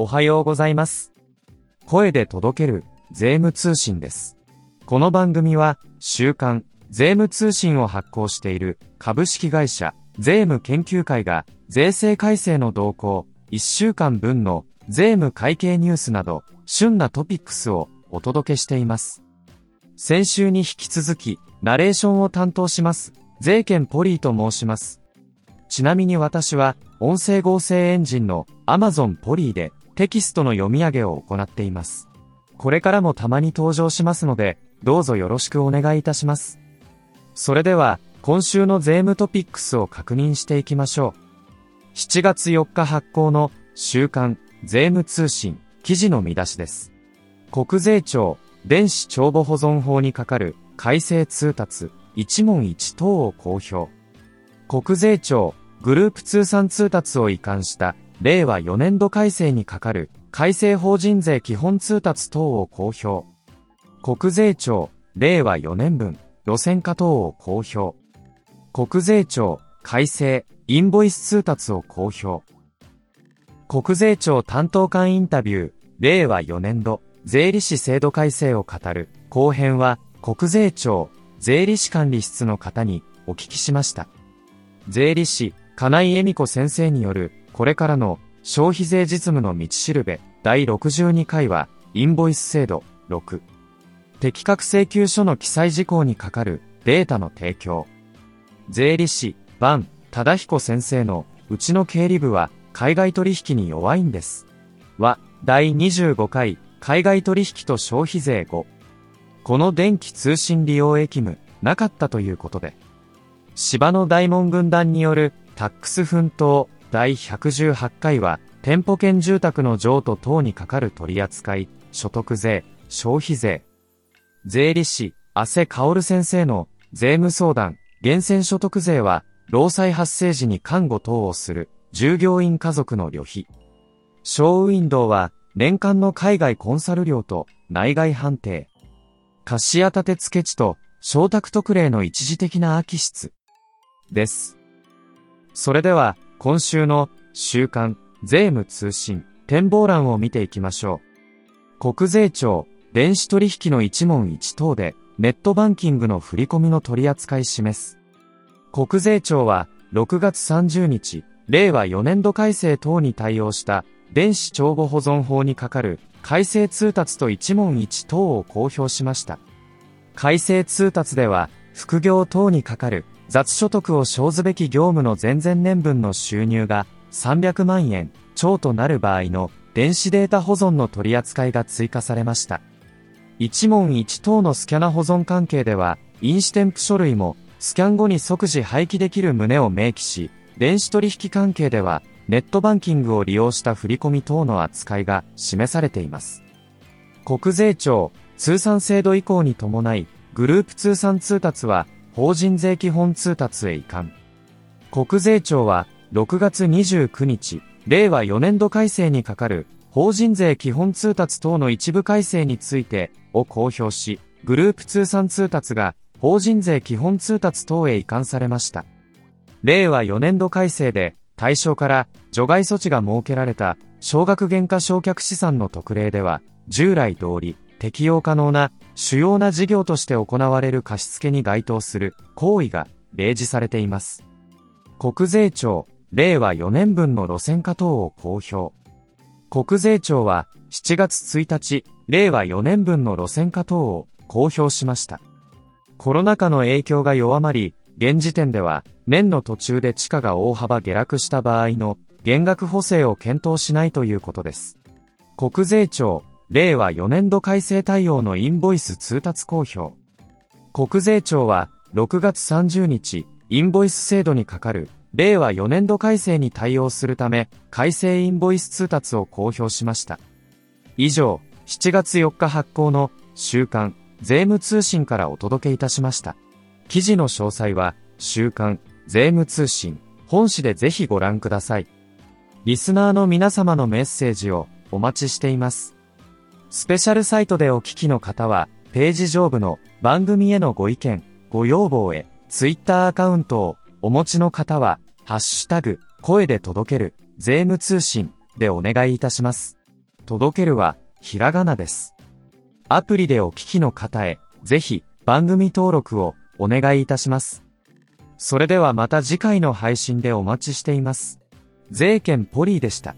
おはようございます。声で届ける税務通信です。この番組は週刊税務通信を発行している株式会社税務研究会が税制改正の動向1週間分の税務会計ニュースなど旬なトピックスをお届けしています。先週に引き続きナレーションを担当します税券ポリーと申します。ちなみに私は音声合成エンジンの Amazon ポリーでテキストの読み上げを行っています。これからもたまに登場しますので、どうぞよろしくお願いいたします。それでは、今週の税務トピックスを確認していきましょう。7月4日発行の週刊税務通信記事の見出しです。国税庁電子帳簿保存法にかかる改正通達一問一答を公表。国税庁グループ通算通達を移管した令和4年度改正にかかる改正法人税基本通達等を公表。国税庁令和4年分路線化等を公表。国税庁改正インボイス通達を公表。国税庁担当官インタビュー令和4年度税理士制度改正を語る後編は国税庁税理士管理室の方にお聞きしました。税理士金井恵美子先生による、これからの消費税実務の道しるべ第62回は、インボイス制度6。適格請求書の記載事項にかかるデータの提供。税理士、バン、忠彦先生の、うちの経理部は、海外取引に弱いんです。は、第25回、海外取引と消費税5。この電気通信利用益務、なかったということで。芝の大門軍団によるタックス奮闘第118回は、店舗兼住宅の譲渡等にかかる取扱い、所得税、消費税。税理士、阿瀬薫先生の税務相談、源泉所得税は、労災発生時に看護等をする従業員家族の旅費。小ウィンドウは、年間の海外コンサル料と内外判定。貸家立付け地と承託特例の一時的な空き室。です。それでは、今週の週刊税務通信展望欄を見ていきましょう。国税庁電子取引の一問一答でネットバンキングの振込の取り扱い示す。国税庁は6月30日、令和4年度改正等に対応した電子帳簿保存法にかかる改正通達と一問一答を公表しました。改正通達では、副業等にかかる雑所得を生ずべき業務の前々年分の収入が300万円超となる場合の電子データ保存の取り扱いが追加されました。一問一答のスキャナ保存関係では、印紙添付書類もスキャン後に即時廃棄できる旨を明記し、電子取引関係では、ネットバンキングを利用した振込等の扱いが示されています。国税庁通算制度移行に伴い、グループ通算通達は法人税基本通達へ移管。国税庁は6月29日、令和4年度改正にかかる法人税基本通達等の一部改正についてを公表し、グループ通算通達が法人税基本通達等へ移管されました。令和4年度改正で対象から除外措置が設けられた少額減価償却資産の特例では、従来通り適用可能な主要な事業として行われる貸付に該当する行為が例示されています。国税庁、令和4年分の路線化等を公表。国税庁は7月1日、令和4年分の路線化等を公表しました。コロナ禍の影響が弱まり、現時点では年の途中で地価が大幅下落した場合の減額補正を検討しないということです。国税庁、令和4年度改正対応のインボイス通達公表。国税庁は6月30日、インボイス制度にかかる令和4年度改正に対応するため、改正インボイス通達を公表しました。以上、7月4日発行の週刊税務通信からお届けいたしました。記事の詳細は週刊税務通信本誌でぜひご覧ください。リスナーの皆様のメッセージをお待ちしています。スペシャルサイトでお聞きの方は、ページ上部の番組へのご意見、ご要望へ、ツイッターアカウントをお持ちの方は、ハッシュタグ、声で届ける、税務通信でお願いいたします。届けるは、ひらがなです。アプリでお聞きの方へ、ぜひ、番組登録を、お願いいたします。それではまた次回の配信でお待ちしています。税券ポリーでした。